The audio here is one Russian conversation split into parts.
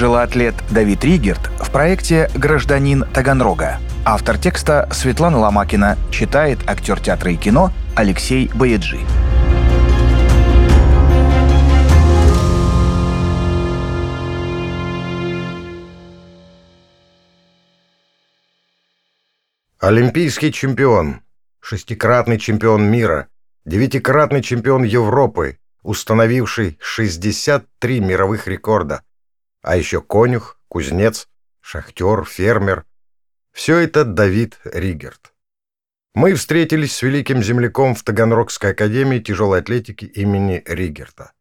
Тяжелоатлет Давид Ригерт в проекте «Гражданин Таганрога». Автор текста Светлана Ломакина. Читает актер театра и кино Алексей Бояджи. Олимпийский чемпион, шестикратный чемпион мира, девятикратный чемпион Европы, установивший 63 мировых рекорда. А еще конюх, кузнец, шахтер, фермер. Все это Давид Ригерт. Мы встретились с великим земляком в Таганрогской академии тяжелой атлетики имени Ригерта.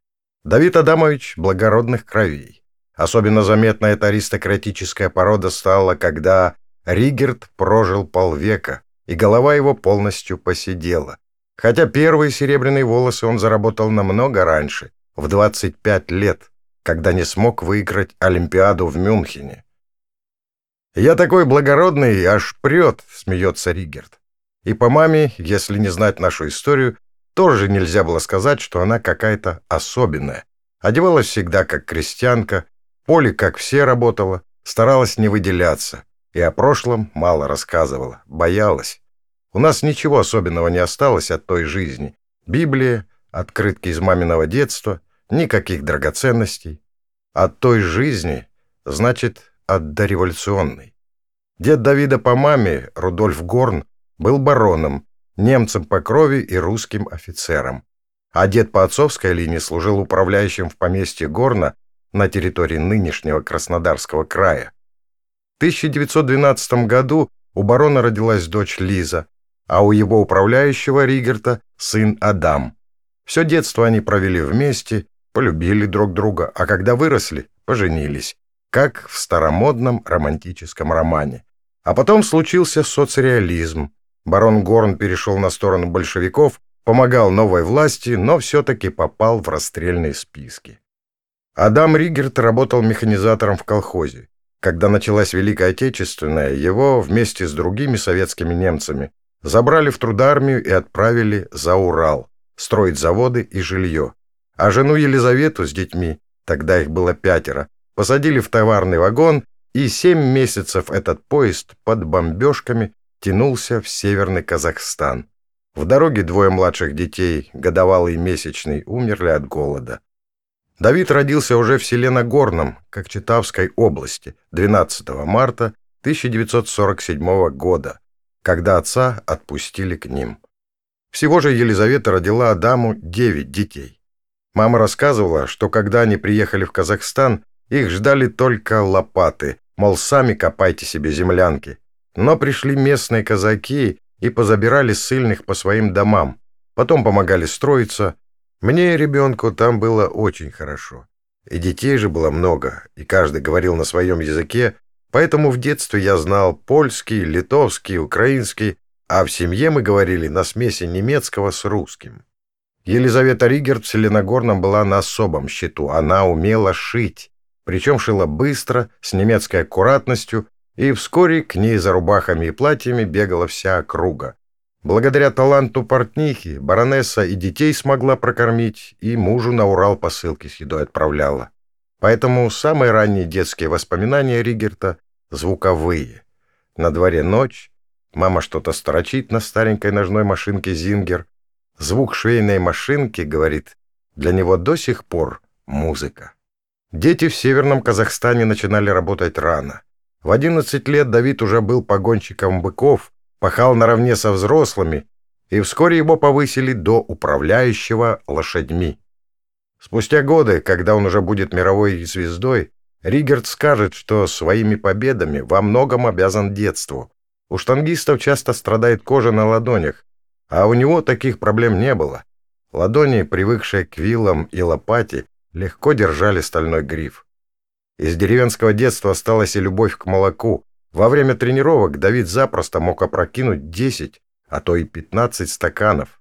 Давид Адамович благородных кровей. Особенно заметна эта аристократическая порода стала, когда Ригерт прожил полвека, и голова его полностью посидела. Хотя первые серебряные волосы он заработал намного раньше, в 25 лет, когда не смог выиграть Олимпиаду в Мюнхене. «Я такой благородный, аж прет», — смеется Ригерт. И по маме, если не знать нашу историю, тоже нельзя было сказать, что она какая-то особенная. Одевалась всегда как крестьянка, поле как все работала, старалась не выделяться. И о прошлом мало рассказывала, боялась. У нас ничего особенного не осталось от той жизни. Библия, открытки из маминого детства, никаких драгоценностей. От той жизни, значит, от дореволюционной. Дед Давида по маме, Рудольф Горн, был бароном, немцем по крови и русским офицером. А дед по отцовской линии служил управляющим в поместье Горна на территории нынешнего Краснодарского края. В 1912 году у барона родилась дочь Лиза, а у его управляющего Ригерта сын Адам. Все детство они провели вместе, полюбили друг друга, а когда выросли, поженились, как в старомодном романтическом романе. А потом случился соцреализм. Барон Горн перешел на сторону большевиков, помогал новой власти, но все-таки попал в расстрельные списки. Адам Ригерт работал механизатором в колхозе. Когда началась Великая Отечественная, его вместе с другими советскими немцами Забрали в трудармию и отправили за Урал, строить заводы и жилье. А жену Елизавету с детьми, тогда их было пятеро, посадили в товарный вагон, и семь месяцев этот поезд под бомбежками тянулся в северный Казахстан. В дороге двое младших детей, годовалый и месячный, умерли от голода. Давид родился уже в селе Нагорном, Кокчетавской области, 12 марта 1947 года когда отца отпустили к ним. Всего же Елизавета родила Адаму девять детей. Мама рассказывала, что когда они приехали в Казахстан, их ждали только лопаты, мол, сами копайте себе землянки. Но пришли местные казаки и позабирали ссыльных по своим домам, потом помогали строиться. Мне, ребенку, там было очень хорошо. И детей же было много, и каждый говорил на своем языке, Поэтому в детстве я знал польский, литовский, украинский, а в семье мы говорили на смеси немецкого с русским. Елизавета Ригерт в Селеногорном была на особом счету. Она умела шить, причем шила быстро, с немецкой аккуратностью, и вскоре к ней за рубахами и платьями бегала вся округа. Благодаря таланту портнихи баронесса и детей смогла прокормить, и мужу на Урал посылки с едой отправляла. Поэтому самые ранние детские воспоминания Ригерта — звуковые. На дворе ночь, мама что-то строчит на старенькой ножной машинке «Зингер». Звук швейной машинки, говорит, для него до сих пор музыка. Дети в Северном Казахстане начинали работать рано. В 11 лет Давид уже был погонщиком быков, пахал наравне со взрослыми, и вскоре его повысили до управляющего лошадьми. Спустя годы, когда он уже будет мировой звездой, Ригерт скажет, что своими победами во многом обязан детству. У штангистов часто страдает кожа на ладонях, а у него таких проблем не было. Ладони, привыкшие к вилам и лопате, легко держали стальной гриф. Из деревенского детства осталась и любовь к молоку. Во время тренировок Давид запросто мог опрокинуть 10, а то и 15 стаканов.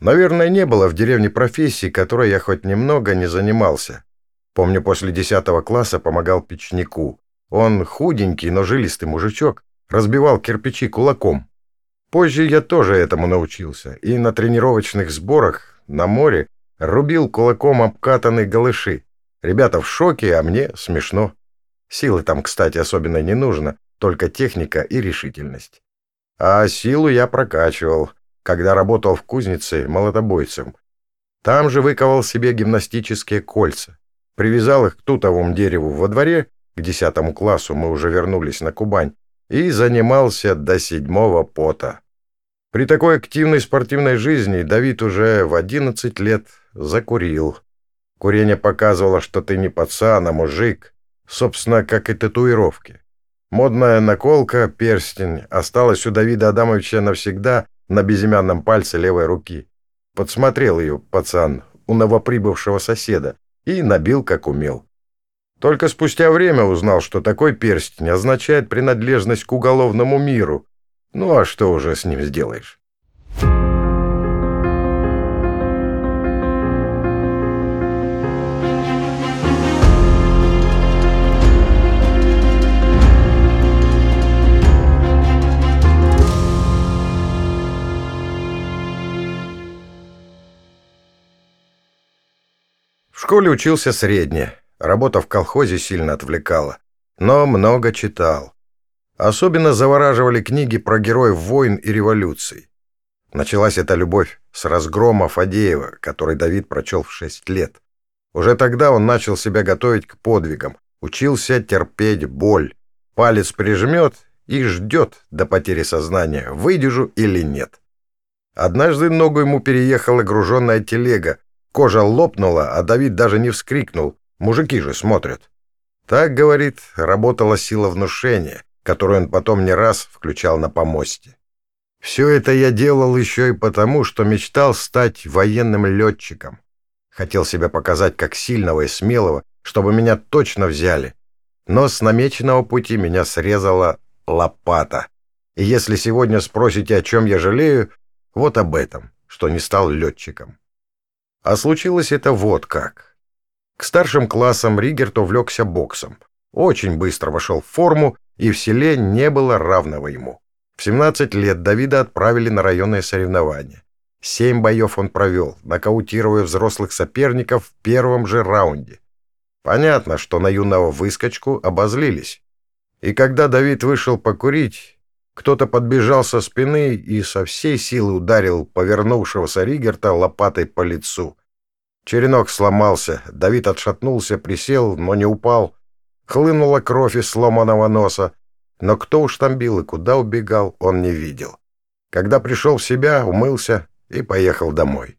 Наверное, не было в деревне профессии, которой я хоть немного не занимался. Помню, после десятого класса помогал печнику. Он худенький, но жилистый мужичок, разбивал кирпичи кулаком. Позже я тоже этому научился, и на тренировочных сборах на море рубил кулаком обкатанные голыши. Ребята в шоке, а мне смешно. Силы там, кстати, особенно не нужно, только техника и решительность. А силу я прокачивал, когда работал в кузнице молотобойцем. Там же выковал себе гимнастические кольца. Привязал их к тутовому дереву во дворе, к десятому классу мы уже вернулись на Кубань, и занимался до седьмого пота. При такой активной спортивной жизни Давид уже в 11 лет закурил. Курение показывало, что ты не пацан, а мужик, собственно, как и татуировки. Модная наколка, перстень, осталась у Давида Адамовича навсегда на безымянном пальце левой руки. Подсмотрел ее, пацан, у новоприбывшего соседа и набил, как умел. Только спустя время узнал, что такой перстень означает принадлежность к уголовному миру, ну а что уже с ним сделаешь? В школе учился средне, работа в колхозе сильно отвлекала, но много читал. Особенно завораживали книги про героев войн и революций. Началась эта любовь с разгрома Фадеева, который Давид прочел в шесть лет. Уже тогда он начал себя готовить к подвигам, учился терпеть боль. Палец прижмет и ждет до потери сознания, выдержу или нет. Однажды ногу ему переехала груженная телега, кожа лопнула, а Давид даже не вскрикнул. Мужики же смотрят. Так, говорит, работала сила внушения, которую он потом не раз включал на помосте. Все это я делал еще и потому, что мечтал стать военным летчиком. Хотел себя показать как сильного и смелого, чтобы меня точно взяли. Но с намеченного пути меня срезала лопата. И если сегодня спросите, о чем я жалею, вот об этом, что не стал летчиком. А случилось это вот как. К старшим классам Ригерт увлекся боксом. Очень быстро вошел в форму и в селе не было равного ему. В 17 лет Давида отправили на районные соревнования. Семь боев он провел, нокаутируя взрослых соперников в первом же раунде. Понятно, что на юного выскочку обозлились. И когда Давид вышел покурить, кто-то подбежал со спины и со всей силы ударил повернувшегося Ригерта лопатой по лицу. Черенок сломался, Давид отшатнулся, присел, но не упал, Хлынула кровь из сломанного носа, но кто уж там бил и куда убегал, он не видел. Когда пришел в себя, умылся и поехал домой.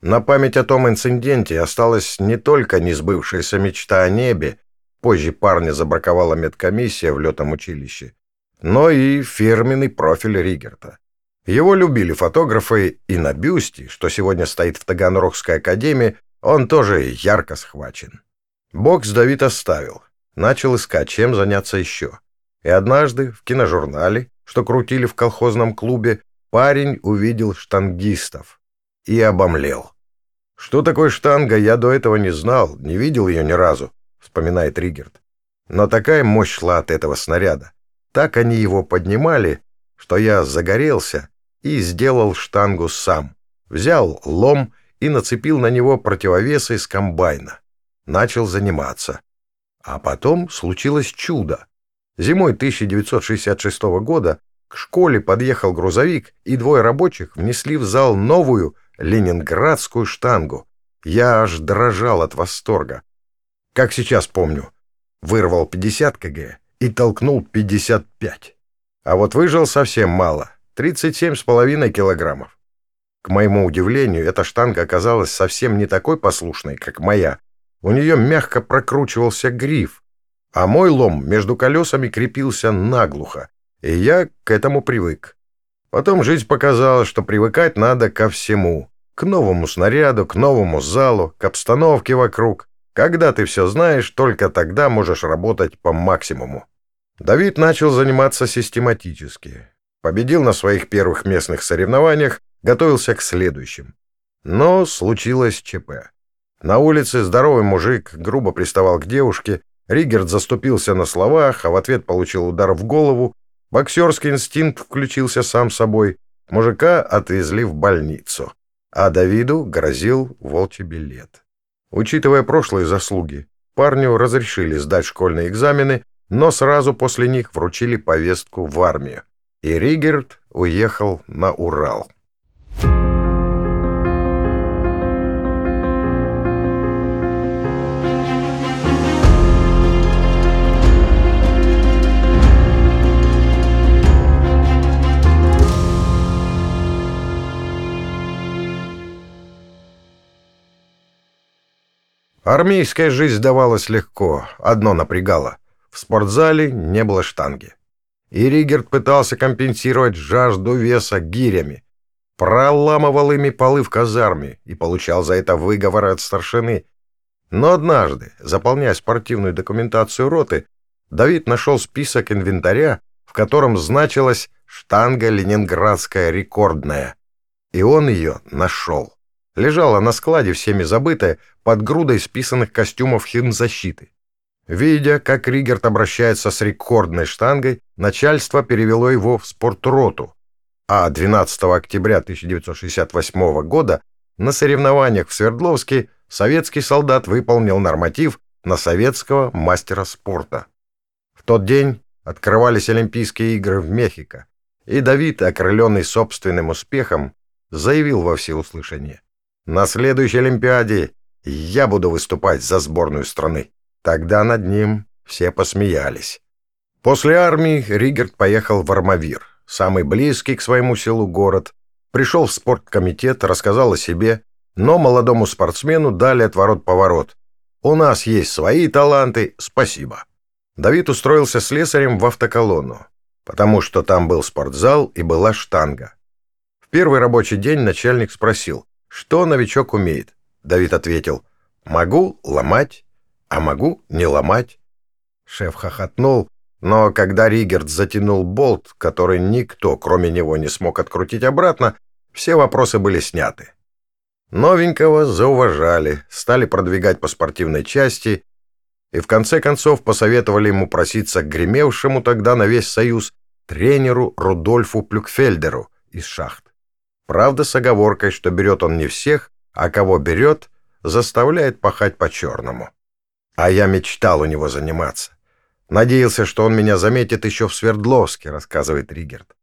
На память о том инциденте осталась не только несбывшаяся мечта о небе, позже парня забраковала медкомиссия в летом училище, но и фирменный профиль Ригерта. Его любили фотографы, и на бюсте, что сегодня стоит в Таганрогской академии, он тоже ярко схвачен. Бокс Давид оставил. Начал искать, чем заняться еще. И однажды в киножурнале, что крутили в колхозном клубе, парень увидел штангистов и обомлел. Что такое штанга, я до этого не знал, не видел ее ни разу, вспоминает Ригерт. Но такая мощь шла от этого снаряда. Так они его поднимали, что я загорелся и сделал штангу сам. Взял лом и нацепил на него противовесы из комбайна начал заниматься. А потом случилось чудо. Зимой 1966 года к школе подъехал грузовик, и двое рабочих внесли в зал новую ленинградскую штангу. Я аж дрожал от восторга. Как сейчас помню, вырвал 50 кг и толкнул 55. А вот выжил совсем мало, 37,5 килограммов. К моему удивлению, эта штанга оказалась совсем не такой послушной, как моя, у нее мягко прокручивался гриф, а мой лом между колесами крепился наглухо, и я к этому привык. Потом жизнь показала, что привыкать надо ко всему. К новому снаряду, к новому залу, к обстановке вокруг. Когда ты все знаешь, только тогда можешь работать по максимуму. Давид начал заниматься систематически. Победил на своих первых местных соревнованиях, готовился к следующим. Но случилось ЧП. На улице здоровый мужик грубо приставал к девушке, Ригерт заступился на словах, а в ответ получил удар в голову. Боксерский инстинкт включился сам собой. Мужика отвезли в больницу, а Давиду грозил волчий билет. Учитывая прошлые заслуги, Парню разрешили сдать школьные экзамены, но сразу после них вручили повестку в армию. И Ригерт уехал на Урал. Армейская жизнь давалась легко, одно напрягало. В спортзале не было штанги. И Ригерт пытался компенсировать жажду веса гирями. Проламывал ими полы в казарме и получал за это выговоры от старшины. Но однажды, заполняя спортивную документацию роты, Давид нашел список инвентаря, в котором значилась штанга ленинградская рекордная. И он ее нашел лежала на складе всеми забытая под грудой списанных костюмов химзащиты. Видя, как Ригерт обращается с рекордной штангой, начальство перевело его в спортроту, а 12 октября 1968 года на соревнованиях в Свердловске советский солдат выполнил норматив на советского мастера спорта. В тот день открывались Олимпийские игры в Мехико, и Давид, окрыленный собственным успехом, заявил во всеуслышание. На следующей Олимпиаде я буду выступать за сборную страны. Тогда над ним все посмеялись. После армии Ригерт поехал в Армавир, самый близкий к своему селу город, пришел в спорткомитет, рассказал о себе, но молодому спортсмену дали отворот-поворот. «У нас есть свои таланты, спасибо». Давид устроился слесарем в автоколонну, потому что там был спортзал и была штанга. В первый рабочий день начальник спросил, что новичок умеет? Давид ответил. Могу ломать, а могу не ломать. Шеф хохотнул, но когда Ригерт затянул болт, который никто, кроме него, не смог открутить обратно, все вопросы были сняты. Новенького зауважали, стали продвигать по спортивной части и в конце концов посоветовали ему проситься к гремевшему тогда на весь Союз тренеру Рудольфу Плюкфельдеру из шахт. Правда, с оговоркой, что берет он не всех, а кого берет, заставляет пахать по-черному. А я мечтал у него заниматься. Надеялся, что он меня заметит еще в Свердловске, рассказывает Ригерт.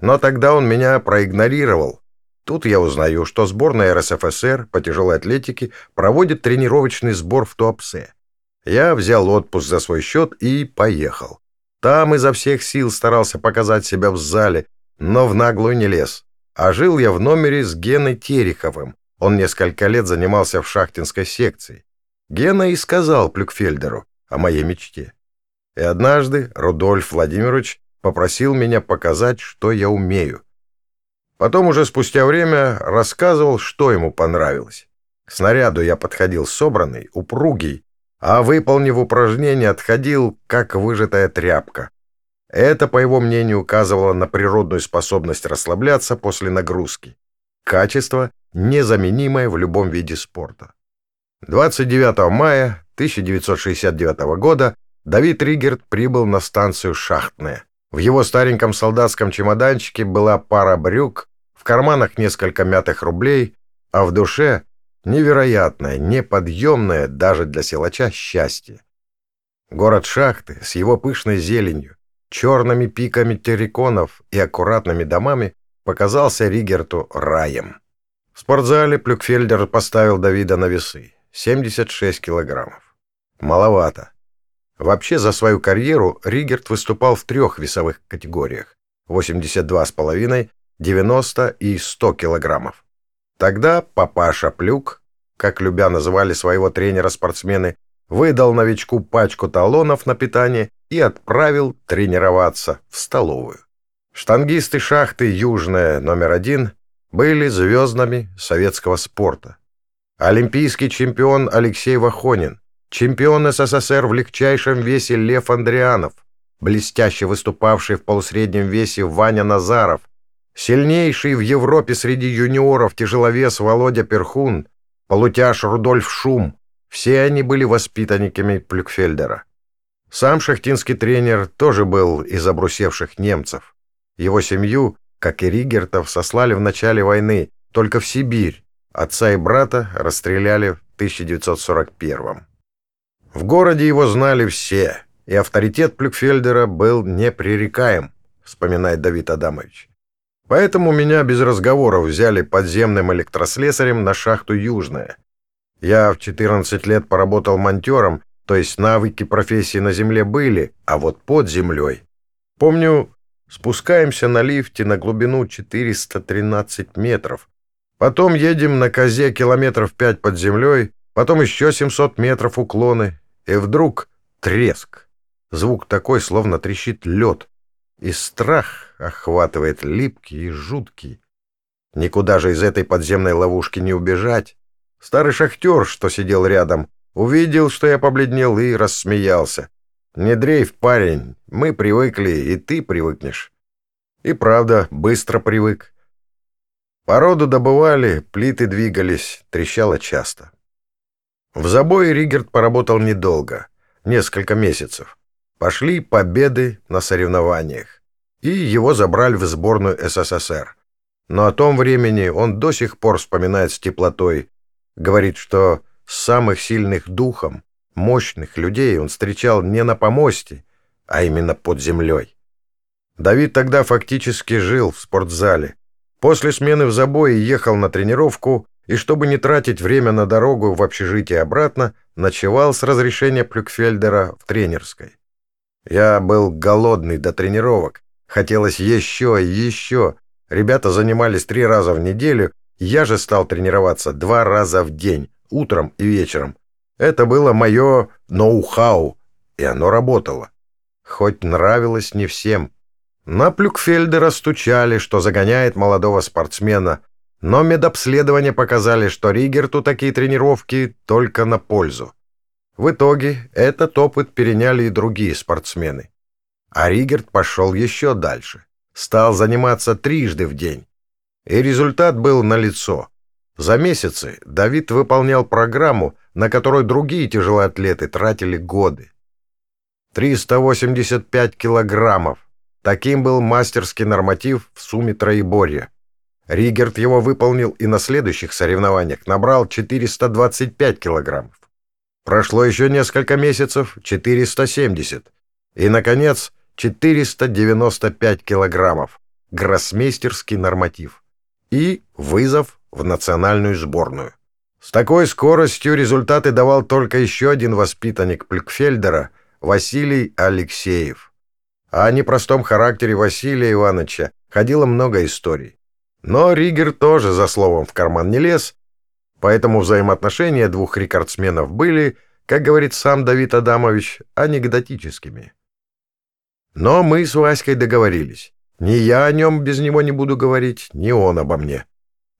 Но тогда он меня проигнорировал. Тут я узнаю, что сборная РСФСР по тяжелой атлетике проводит тренировочный сбор в Туапсе. Я взял отпуск за свой счет и поехал. Там изо всех сил старался показать себя в зале, но в наглую не лез. А жил я в номере с Геной Тереховым. Он несколько лет занимался в шахтинской секции. Гена и сказал Плюкфельдеру о моей мечте. И однажды Рудольф Владимирович попросил меня показать, что я умею. Потом уже спустя время рассказывал, что ему понравилось. К снаряду я подходил собранный, упругий, а, выполнив упражнение, отходил, как выжатая тряпка. Это, по его мнению, указывало на природную способность расслабляться после нагрузки. Качество, незаменимое в любом виде спорта. 29 мая 1969 года Давид Ригерт прибыл на станцию «Шахтная». В его стареньком солдатском чемоданчике была пара брюк, в карманах несколько мятых рублей, а в душе невероятное, неподъемное даже для силача счастье. Город Шахты с его пышной зеленью, черными пиками терриконов и аккуратными домами показался Ригерту раем. В спортзале Плюкфельдер поставил Давида на весы. 76 килограммов. Маловато. Вообще за свою карьеру Ригерт выступал в трех весовых категориях. 82,5, 90 и 100 килограммов. Тогда папаша Плюк, как любя называли своего тренера спортсмены, выдал новичку пачку талонов на питание и отправил тренироваться в столовую. Штангисты шахты «Южная» номер один были звездами советского спорта. Олимпийский чемпион Алексей Вахонин, чемпион СССР в легчайшем весе Лев Андрианов, блестяще выступавший в полусреднем весе Ваня Назаров, сильнейший в Европе среди юниоров тяжеловес Володя Перхун, полутяж Рудольф Шум, все они были воспитанниками Плюкфельдера. Сам шахтинский тренер тоже был из обрусевших немцев. Его семью, как и Ригертов, сослали в начале войны только в Сибирь. Отца и брата расстреляли в 1941 -м. В городе его знали все, и авторитет Плюкфельдера был непререкаем, вспоминает Давид Адамович. Поэтому меня без разговоров взяли подземным электрослесарем на шахту «Южная». Я в 14 лет поработал монтером, то есть навыки профессии на земле были, а вот под землей. Помню, спускаемся на лифте на глубину 413 метров. Потом едем на козе километров 5 под землей, потом еще 700 метров уклоны, и вдруг треск. Звук такой, словно трещит лед. И страх охватывает липкий и жуткий. Никуда же из этой подземной ловушки не убежать. Старый шахтер, что сидел рядом, увидел, что я побледнел и рассмеялся. «Не дрейф, парень, мы привыкли, и ты привыкнешь». И правда, быстро привык. Породу добывали, плиты двигались, трещало часто. В забое Ригерт поработал недолго, несколько месяцев. Пошли победы на соревнованиях, и его забрали в сборную СССР. Но о том времени он до сих пор вспоминает с теплотой. Говорит, что самых сильных духом, мощных людей он встречал не на помосте, а именно под землей. Давид тогда фактически жил в спортзале. После смены в забое ехал на тренировку и, чтобы не тратить время на дорогу в общежитие обратно, ночевал с разрешения Плюкфельдера в тренерской. Я был голодный до тренировок. Хотелось еще и еще. Ребята занимались три раза в неделю, я же стал тренироваться два раза в день, утром и вечером. Это было мое ноу-хау, и оно работало. Хоть нравилось не всем. На Плюкфельдера стучали, что загоняет молодого спортсмена, но медобследования показали, что Ригерту такие тренировки только на пользу. В итоге этот опыт переняли и другие спортсмены. А Ригерт пошел еще дальше. Стал заниматься трижды в день. И результат был налицо. За месяцы Давид выполнял программу, на которую другие тяжелоатлеты тратили годы. 385 килограммов. Таким был мастерский норматив в сумме троеборья. Ригерт его выполнил и на следующих соревнованиях набрал 425 килограммов. Прошло еще несколько месяцев — 470. И, наконец, 495 килограммов. Гроссмейстерский норматив. И вызов в национальную сборную. С такой скоростью результаты давал только еще один воспитанник Плюкфельдера — Василий Алексеев. А о непростом характере Василия Ивановича ходило много историй. Но Ригер тоже за словом в карман не лез Поэтому взаимоотношения двух рекордсменов были, как говорит сам Давид Адамович, анекдотическими. Но мы с Васькой договорились. Ни я о нем без него не буду говорить, ни он обо мне.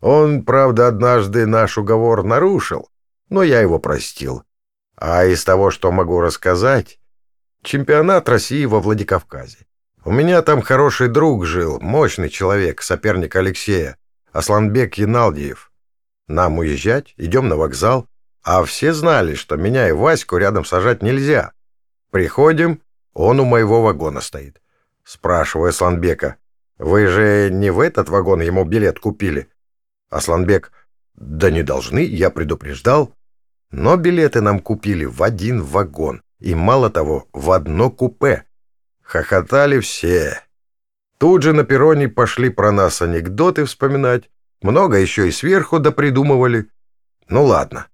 Он, правда, однажды наш уговор нарушил, но я его простил. А из того, что могу рассказать, чемпионат России во Владикавказе. У меня там хороший друг жил, мощный человек, соперник Алексея, Асланбек Яналдиев. Нам уезжать, идем на вокзал. А все знали, что меня и Ваську рядом сажать нельзя. Приходим, он у моего вагона стоит. Спрашиваю Асланбека, вы же не в этот вагон ему билет купили? Асланбек, да не должны, я предупреждал. Но билеты нам купили в один вагон. И мало того, в одно купе. Хохотали все. Тут же на перроне пошли про нас анекдоты вспоминать. Много еще и сверху допридумывали. Ну ладно.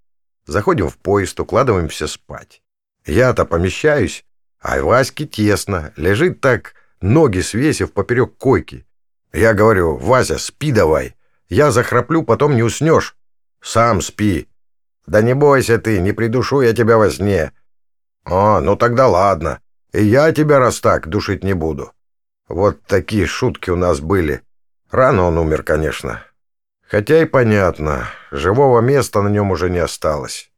Заходим в поезд, укладываемся спать. Я-то помещаюсь, а Ваське тесно, лежит так, ноги свесив поперек койки. Я говорю, Вася, спи давай. Я захраплю, потом не уснешь. Сам спи. Да не бойся ты, не придушу я тебя во сне. О, ну тогда ладно. И я тебя раз так душить не буду. Вот такие шутки у нас были. Рано он умер, конечно. Хотя и понятно, живого места на нем уже не осталось.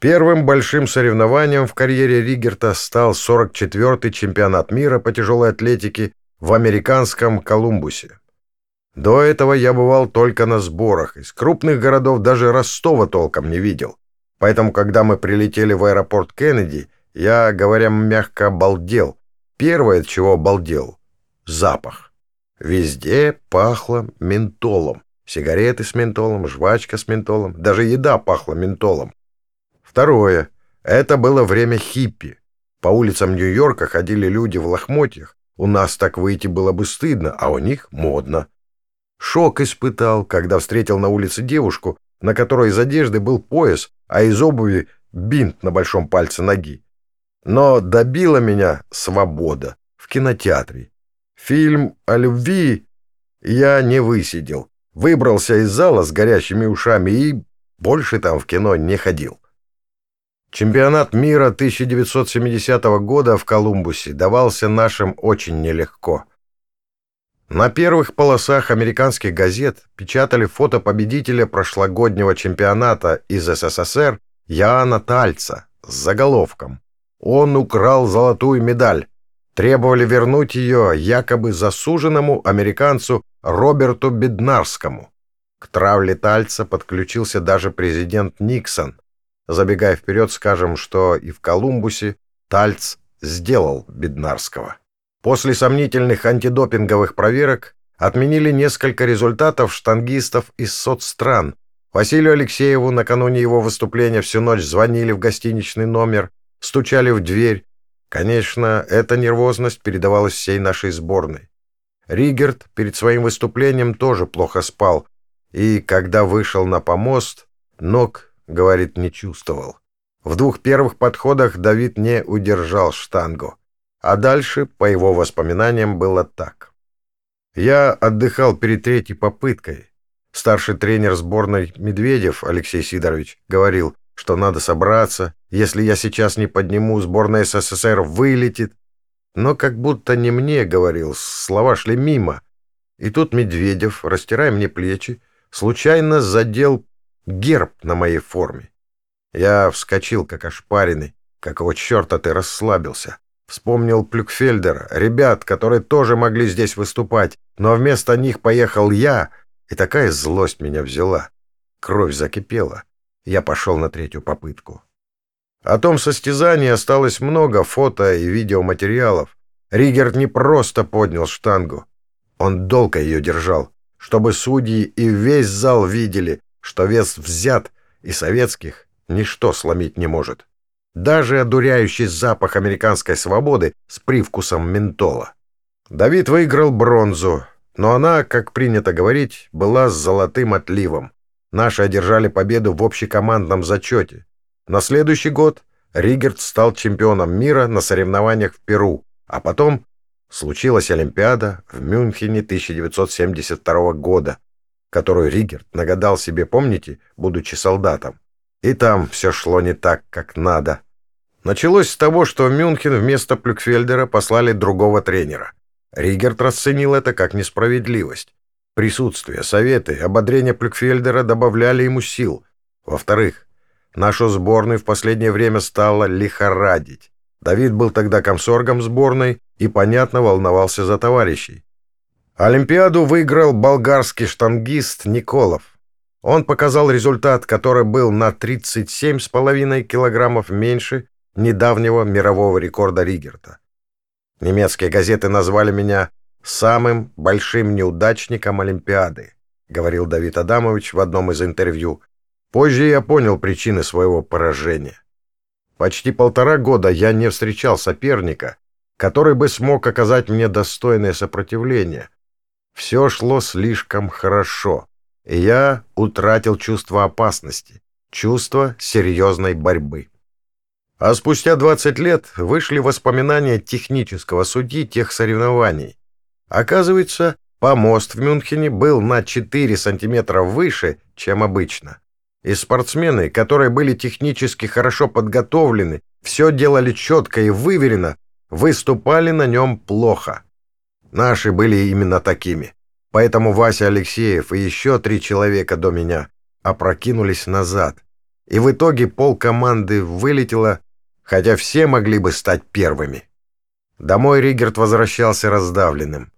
Первым большим соревнованием в карьере Ригерта стал 44-й чемпионат мира по тяжелой атлетике в американском Колумбусе. До этого я бывал только на сборах, из крупных городов даже Ростова толком не видел. Поэтому, когда мы прилетели в аэропорт Кеннеди, я, говоря мягко, обалдел. Первое, от чего обалдел — запах. Везде пахло ментолом. Сигареты с ментолом, жвачка с ментолом, даже еда пахла ментолом. Второе — это было время хиппи. По улицам Нью-Йорка ходили люди в лохмотьях. У нас так выйти было бы стыдно, а у них модно. Шок испытал, когда встретил на улице девушку, на которой из одежды был пояс, а из обуви бинт на большом пальце ноги. Но добила меня свобода в кинотеатре. Фильм о любви я не высидел. Выбрался из зала с горящими ушами и больше там в кино не ходил. Чемпионат мира 1970 года в Колумбусе давался нашим очень нелегко. На первых полосах американских газет печатали фото победителя прошлогоднего чемпионата из СССР Яна Тальца с заголовком «Он украл золотую медаль». Требовали вернуть ее якобы засуженному американцу Роберту Беднарскому. К травле Тальца подключился даже президент Никсон, Забегая вперед, скажем, что и в Колумбусе Тальц сделал Беднарского. После сомнительных антидопинговых проверок отменили несколько результатов штангистов из соцстран. Василию Алексееву накануне его выступления всю ночь звонили в гостиничный номер, стучали в дверь. Конечно, эта нервозность передавалась всей нашей сборной. Ригерт перед своим выступлением тоже плохо спал, и, когда вышел на помост, ног говорит, не чувствовал. В двух первых подходах Давид не удержал штангу. А дальше, по его воспоминаниям, было так. Я отдыхал перед третьей попыткой. Старший тренер сборной Медведев Алексей Сидорович говорил, что надо собраться, если я сейчас не подниму, сборная СССР вылетит. Но как будто не мне говорил, слова шли мимо. И тут Медведев, растирая мне плечи, случайно задел герб на моей форме. Я вскочил, как ошпаренный. Какого черта ты расслабился? Вспомнил Плюкфельдера, ребят, которые тоже могли здесь выступать, но вместо них поехал я, и такая злость меня взяла. Кровь закипела. Я пошел на третью попытку. О том состязании осталось много фото и видеоматериалов. Ригерт не просто поднял штангу. Он долго ее держал, чтобы судьи и весь зал видели, что вес взят, и советских ничто сломить не может. Даже одуряющий запах американской свободы с привкусом ментола. Давид выиграл бронзу, но она, как принято говорить, была с золотым отливом. Наши одержали победу в общекомандном зачете. На следующий год Ригерт стал чемпионом мира на соревнованиях в Перу, а потом случилась Олимпиада в Мюнхене 1972 года, которую Ригерт нагадал себе, помните, будучи солдатом. И там все шло не так, как надо. Началось с того, что в Мюнхен вместо Плюкфельдера послали другого тренера. Ригерт расценил это как несправедливость. Присутствие, советы, ободрение Плюкфельдера добавляли ему сил. Во-вторых, нашу сборную в последнее время стало лихорадить. Давид был тогда комсоргом сборной и, понятно, волновался за товарищей. Олимпиаду выиграл болгарский штангист Николов. Он показал результат, который был на 37,5 килограммов меньше недавнего мирового рекорда Ригерта. Немецкие газеты назвали меня самым большим неудачником Олимпиады, говорил Давид Адамович в одном из интервью. Позже я понял причины своего поражения. Почти полтора года я не встречал соперника, который бы смог оказать мне достойное сопротивление, все шло слишком хорошо, я утратил чувство опасности, чувство серьезной борьбы. А спустя 20 лет вышли воспоминания технического судьи тех соревнований. Оказывается, помост в Мюнхене был на 4 сантиметра выше, чем обычно. И спортсмены, которые были технически хорошо подготовлены, все делали четко и выверено, выступали на нем плохо. Наши были именно такими. Поэтому Вася Алексеев и еще три человека до меня опрокинулись назад. И в итоге пол команды вылетело, хотя все могли бы стать первыми. Домой Ригерт возвращался раздавленным.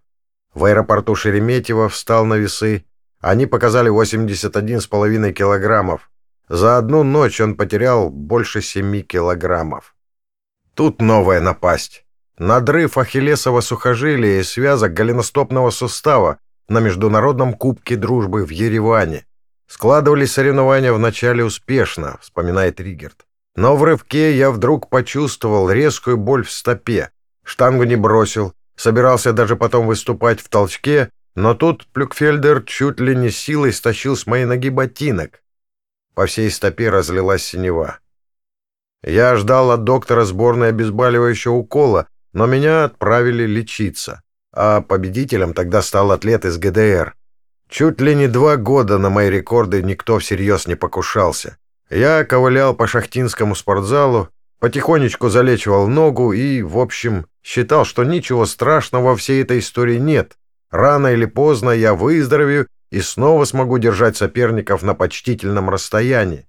В аэропорту Шереметьево встал на весы. Они показали 81,5 килограммов. За одну ночь он потерял больше 7 килограммов. Тут новая напасть. Надрыв ахиллесова сухожилия и связок голеностопного сустава на Международном кубке дружбы в Ереване. Складывались соревнования вначале успешно, вспоминает Ригерт. Но в рывке я вдруг почувствовал резкую боль в стопе. Штангу не бросил, собирался даже потом выступать в толчке, но тут Плюкфельдер чуть ли не силой стащил с моей ноги ботинок. По всей стопе разлилась синева. Я ждал от доктора сборной обезболивающего укола, но меня отправили лечиться. А победителем тогда стал атлет из ГДР. Чуть ли не два года на мои рекорды никто всерьез не покушался. Я ковылял по шахтинскому спортзалу, потихонечку залечивал ногу и, в общем, считал, что ничего страшного во всей этой истории нет. Рано или поздно я выздоровею и снова смогу держать соперников на почтительном расстоянии.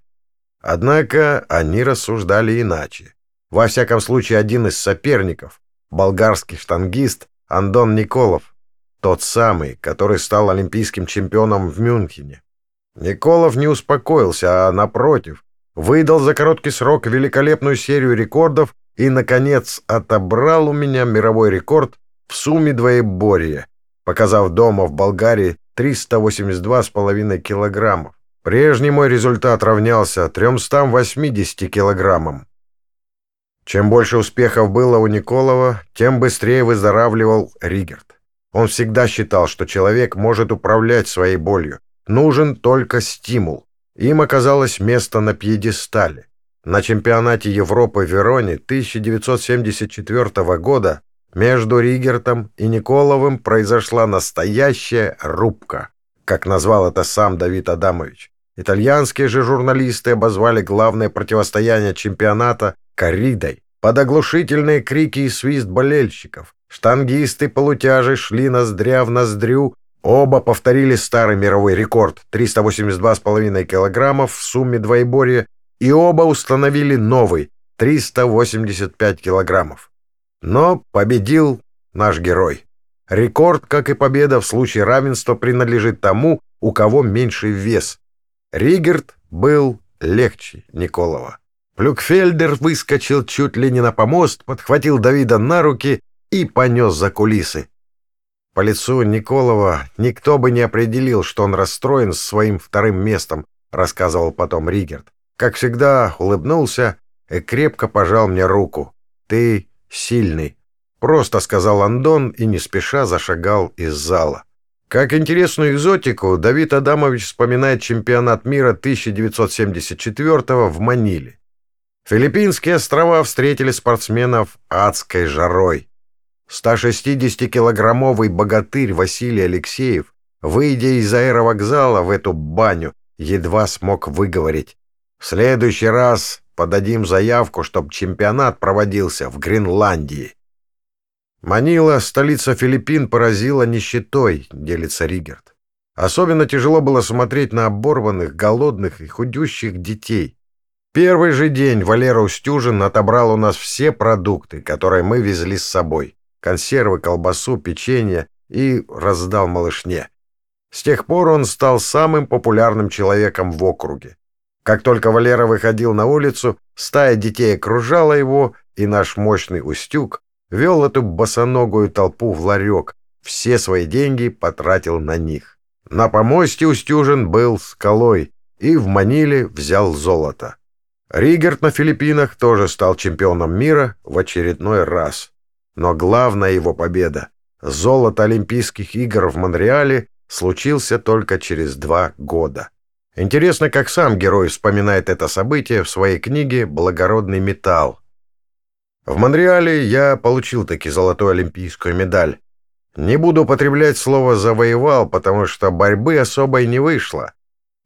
Однако они рассуждали иначе. Во всяком случае, один из соперников, болгарский штангист Андон Николов, тот самый, который стал олимпийским чемпионом в Мюнхене. Николов не успокоился, а, напротив, выдал за короткий срок великолепную серию рекордов и, наконец, отобрал у меня мировой рекорд в сумме двоеборья, показав дома в Болгарии 382,5 килограммов. Прежний мой результат равнялся 380 килограммам. Чем больше успехов было у Николова, тем быстрее выздоравливал Ригерт. Он всегда считал, что человек может управлять своей болью. Нужен только стимул. Им оказалось место на пьедестале. На чемпионате Европы в Вероне 1974 года между Ригертом и Николовым произошла настоящая рубка, как назвал это сам Давид Адамович. Итальянские же журналисты обозвали главное противостояние чемпионата корридой. Под оглушительные крики и свист болельщиков штангисты-полутяжи шли ноздря в ноздрю, оба повторили старый мировой рекорд 382,5 килограммов в сумме двоеборья и оба установили новый 385 килограммов. Но победил наш герой. Рекорд, как и победа в случае равенства, принадлежит тому, у кого меньший вес. Ригерт был легче Николова. Плюкфельдер выскочил чуть ли не на помост, подхватил Давида на руки и понес за кулисы. По лицу Николова никто бы не определил, что он расстроен своим вторым местом, рассказывал потом Ригерт. Как всегда, улыбнулся и крепко пожал мне руку. «Ты сильный», — просто сказал Андон и не спеша зашагал из зала. Как интересную экзотику, Давид Адамович вспоминает чемпионат мира 1974 в Маниле. Филиппинские острова встретили спортсменов адской жарой. 160-килограммовый богатырь Василий Алексеев, выйдя из аэровокзала в эту баню, едва смог выговорить. В следующий раз подадим заявку, чтобы чемпионат проводился в Гренландии. Манила, столица Филиппин, поразила нищетой, делится Ригерт. Особенно тяжело было смотреть на оборванных, голодных и худющих детей. Первый же день Валера Устюжин отобрал у нас все продукты, которые мы везли с собой. Консервы, колбасу, печенье и раздал малышне. С тех пор он стал самым популярным человеком в округе. Как только Валера выходил на улицу, стая детей окружала его, и наш мощный Устюг вел эту босоногую толпу в ларек, все свои деньги потратил на них. На помосте Устюжин был скалой и в Маниле взял золото. Ригерт на Филиппинах тоже стал чемпионом мира в очередной раз. Но главная его победа — золото Олимпийских игр в Монреале — случился только через два года. Интересно, как сам герой вспоминает это событие в своей книге «Благородный металл». В Монреале я получил таки золотую олимпийскую медаль. Не буду употреблять слово «завоевал», потому что борьбы особой не вышло.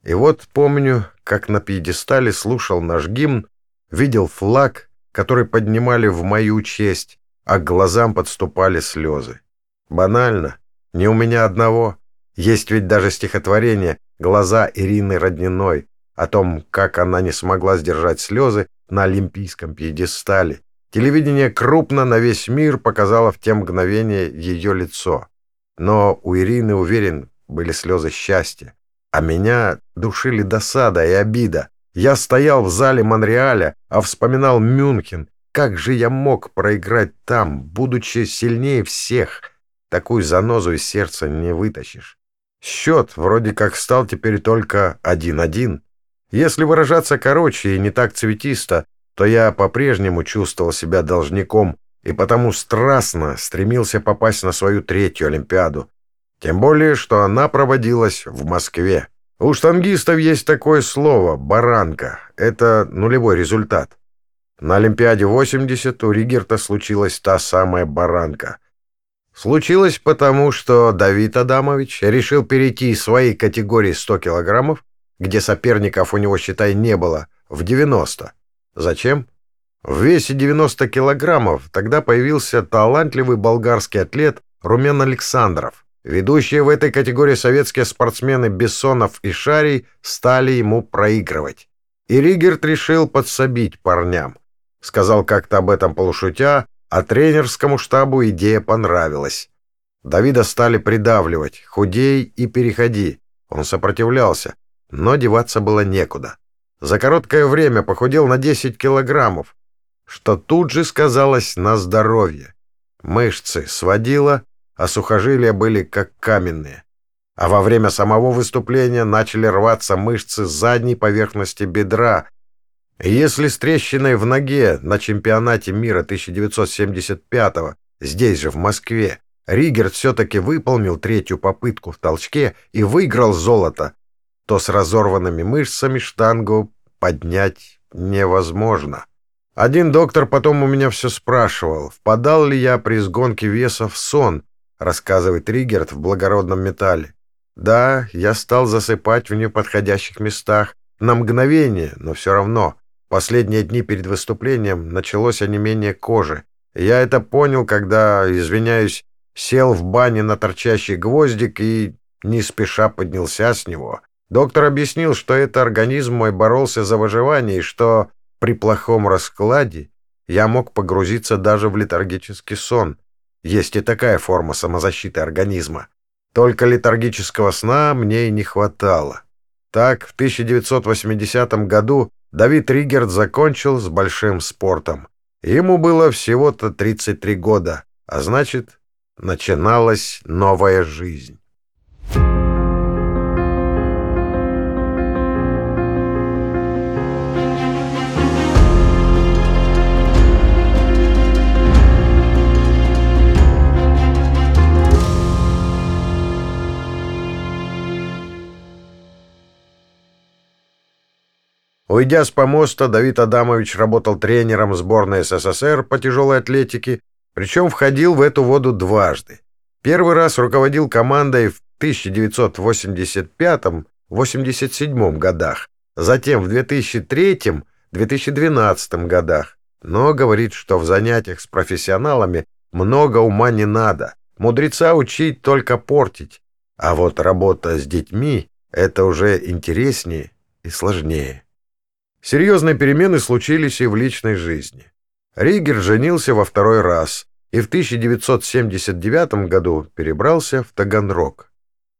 И вот помню, как на пьедестале слушал наш гимн, видел флаг, который поднимали в мою честь, а к глазам подступали слезы. Банально, не у меня одного. Есть ведь даже стихотворение «Глаза Ирины Родниной» о том, как она не смогла сдержать слезы на олимпийском пьедестале. Телевидение крупно на весь мир показало в те мгновения ее лицо. Но у Ирины, уверен, были слезы счастья. А меня душили досада и обида. Я стоял в зале Монреаля, а вспоминал Мюнхен. Как же я мог проиграть там, будучи сильнее всех? Такую занозу из сердца не вытащишь. Счет вроде как стал теперь только один-один. Если выражаться короче и не так цветисто, то я по-прежнему чувствовал себя должником и потому страстно стремился попасть на свою третью Олимпиаду. Тем более, что она проводилась в Москве. У штангистов есть такое слово «баранка». Это нулевой результат. На Олимпиаде 80 у Ригерта случилась та самая баранка. Случилось потому, что Давид Адамович решил перейти из своей категории 100 килограммов, где соперников у него, считай, не было, в 90. Зачем? В весе 90 килограммов тогда появился талантливый болгарский атлет Румен Александров. Ведущие в этой категории советские спортсмены Бессонов и Шарий стали ему проигрывать. И Ригерт решил подсобить парням. Сказал как-то об этом полушутя, а тренерскому штабу идея понравилась. Давида стали придавливать «худей и переходи». Он сопротивлялся, но деваться было некуда. За короткое время похудел на 10 килограммов, что тут же сказалось на здоровье. Мышцы сводило, а сухожилия были как каменные. А во время самого выступления начали рваться мышцы задней поверхности бедра, если с трещиной в ноге на чемпионате мира 1975-го, здесь же, в Москве, Ригерт все-таки выполнил третью попытку в толчке и выиграл золото, то с разорванными мышцами штангу поднять невозможно. Один доктор потом у меня все спрашивал, впадал ли я при сгонке веса в сон, рассказывает Ригерт в благородном металле. Да, я стал засыпать в неподходящих местах, на мгновение, но все равно. Последние дни перед выступлением началось онемение кожи. Я это понял, когда, извиняюсь, сел в бане на торчащий гвоздик и не спеша поднялся с него. Доктор объяснил, что это организм мой боролся за выживание и что при плохом раскладе я мог погрузиться даже в летаргический сон. Есть и такая форма самозащиты организма. Только летаргического сна мне и не хватало. Так, в 1980 году Давид Ригерт закончил с большим спортом. Ему было всего-то 33 года, а значит, начиналась новая жизнь. Уйдя с помоста, Давид Адамович работал тренером сборной сср по тяжелой атлетике, причем входил в эту воду дважды. Первый раз руководил командой в 1985-87 годах, затем в 2003-2012 годах, но говорит, что в занятиях с профессионалами много ума не надо, мудреца учить только портить, а вот работа с детьми — это уже интереснее и сложнее. Серьезные перемены случились и в личной жизни. Ригер женился во второй раз и в 1979 году перебрался в Таганрог.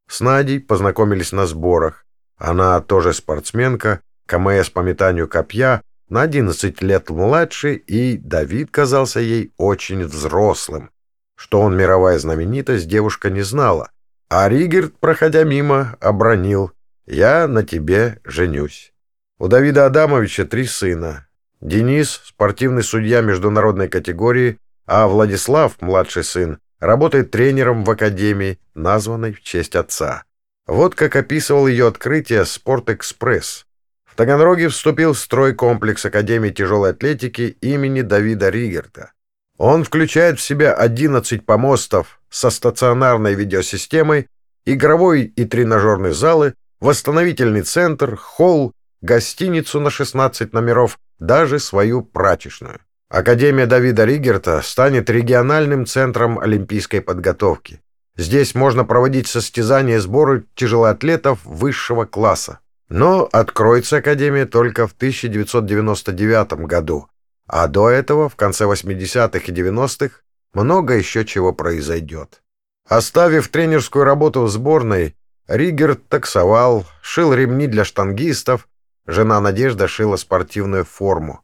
С Надей познакомились на сборах. Она тоже спортсменка, КМС по метанию копья, на 11 лет младше, и Давид казался ей очень взрослым. Что он мировая знаменитость, девушка не знала. А Ригерт, проходя мимо, обронил «Я на тебе женюсь». У Давида Адамовича три сына. Денис – спортивный судья международной категории, а Владислав, младший сын, работает тренером в академии, названной в честь отца. Вот как описывал ее открытие «Спорт-экспресс». В Таганроге вступил в строй комплекс Академии тяжелой атлетики имени Давида Ригерта. Он включает в себя 11 помостов со стационарной видеосистемой, игровой и тренажерный залы, восстановительный центр, холл, гостиницу на 16 номеров, даже свою прачечную. Академия Давида Ригерта станет региональным центром олимпийской подготовки. Здесь можно проводить состязания сборы тяжелоатлетов высшего класса. Но откроется Академия только в 1999 году, а до этого, в конце 80-х и 90-х, много еще чего произойдет. Оставив тренерскую работу в сборной, Ригерт таксовал, шил ремни для штангистов, жена Надежда шила спортивную форму.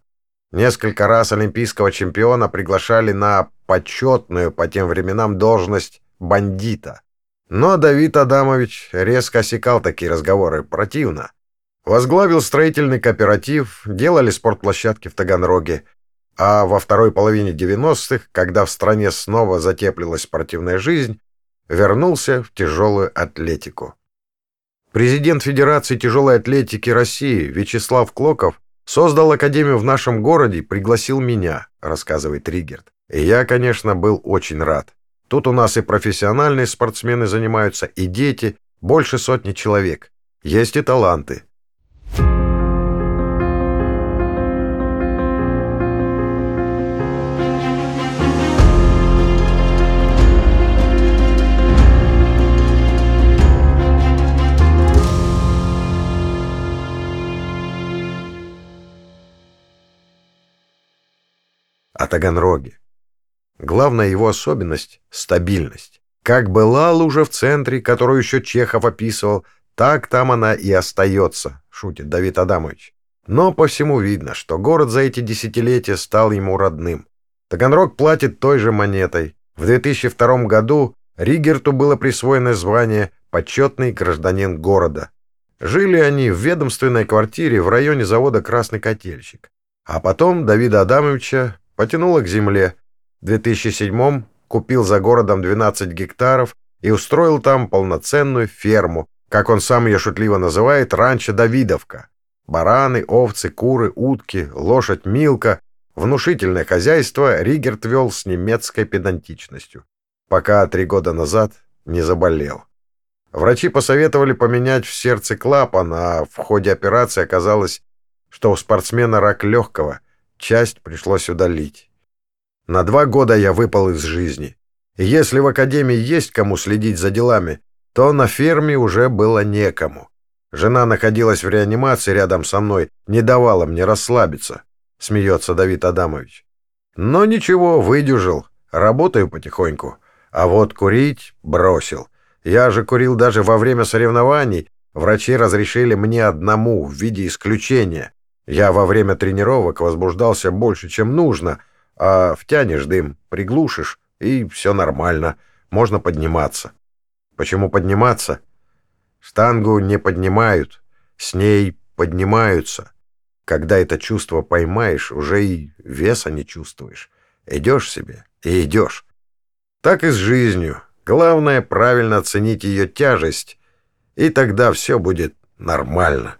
Несколько раз олимпийского чемпиона приглашали на почетную по тем временам должность бандита. Но Давид Адамович резко осекал такие разговоры, противно. Возглавил строительный кооператив, делали спортплощадки в Таганроге. А во второй половине 90-х, когда в стране снова затеплилась спортивная жизнь, вернулся в тяжелую атлетику. Президент Федерации тяжелой атлетики России Вячеслав Клоков Создал академию в нашем городе, пригласил меня, рассказывает Ригерт. И я, конечно, был очень рад. Тут у нас и профессиональные спортсмены занимаются, и дети, больше сотни человек. Есть и таланты. О Таганроге. Главная его особенность — стабильность. Как была лужа в центре, которую еще Чехов описывал, так там она и остается, шутит Давид Адамович. Но по всему видно, что город за эти десятилетия стал ему родным. Таганрог платит той же монетой. В 2002 году Ригерту было присвоено звание «Почетный гражданин города». Жили они в ведомственной квартире в районе завода «Красный котельщик». А потом Давида Адамовича потянуло к земле. В 2007 купил за городом 12 гектаров и устроил там полноценную ферму, как он сам ее шутливо называет, ранчо Давидовка. Бараны, овцы, куры, утки, лошадь Милка. Внушительное хозяйство Ригерт вел с немецкой педантичностью, пока три года назад не заболел. Врачи посоветовали поменять в сердце клапан, а в ходе операции оказалось, что у спортсмена рак легкого, часть пришлось удалить. На два года я выпал из жизни. И если в академии есть кому следить за делами, то на ферме уже было некому. Жена находилась в реанимации рядом со мной, не давала мне расслабиться, смеется Давид Адамович. Но ничего, выдюжил, работаю потихоньку. А вот курить бросил. Я же курил даже во время соревнований. Врачи разрешили мне одному в виде исключения. Я во время тренировок возбуждался больше, чем нужно, а втянешь дым, приглушишь, и все нормально, можно подниматься. Почему подниматься? Штангу не поднимают, с ней поднимаются. Когда это чувство поймаешь, уже и веса не чувствуешь. Идешь себе и идешь. Так и с жизнью. Главное правильно оценить ее тяжесть, и тогда все будет нормально.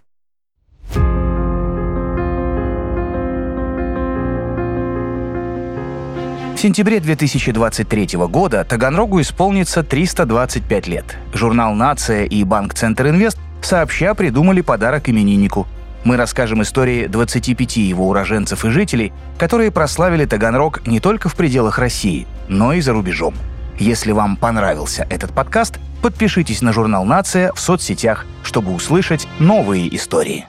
Сентябре 2023 года Таганрогу исполнится 325 лет. Журнал «Нация» и Банк Центр Инвест сообща придумали подарок имениннику. Мы расскажем истории 25 его уроженцев и жителей, которые прославили Таганрог не только в пределах России, но и за рубежом. Если вам понравился этот подкаст, подпишитесь на журнал «Нация» в соцсетях, чтобы услышать новые истории.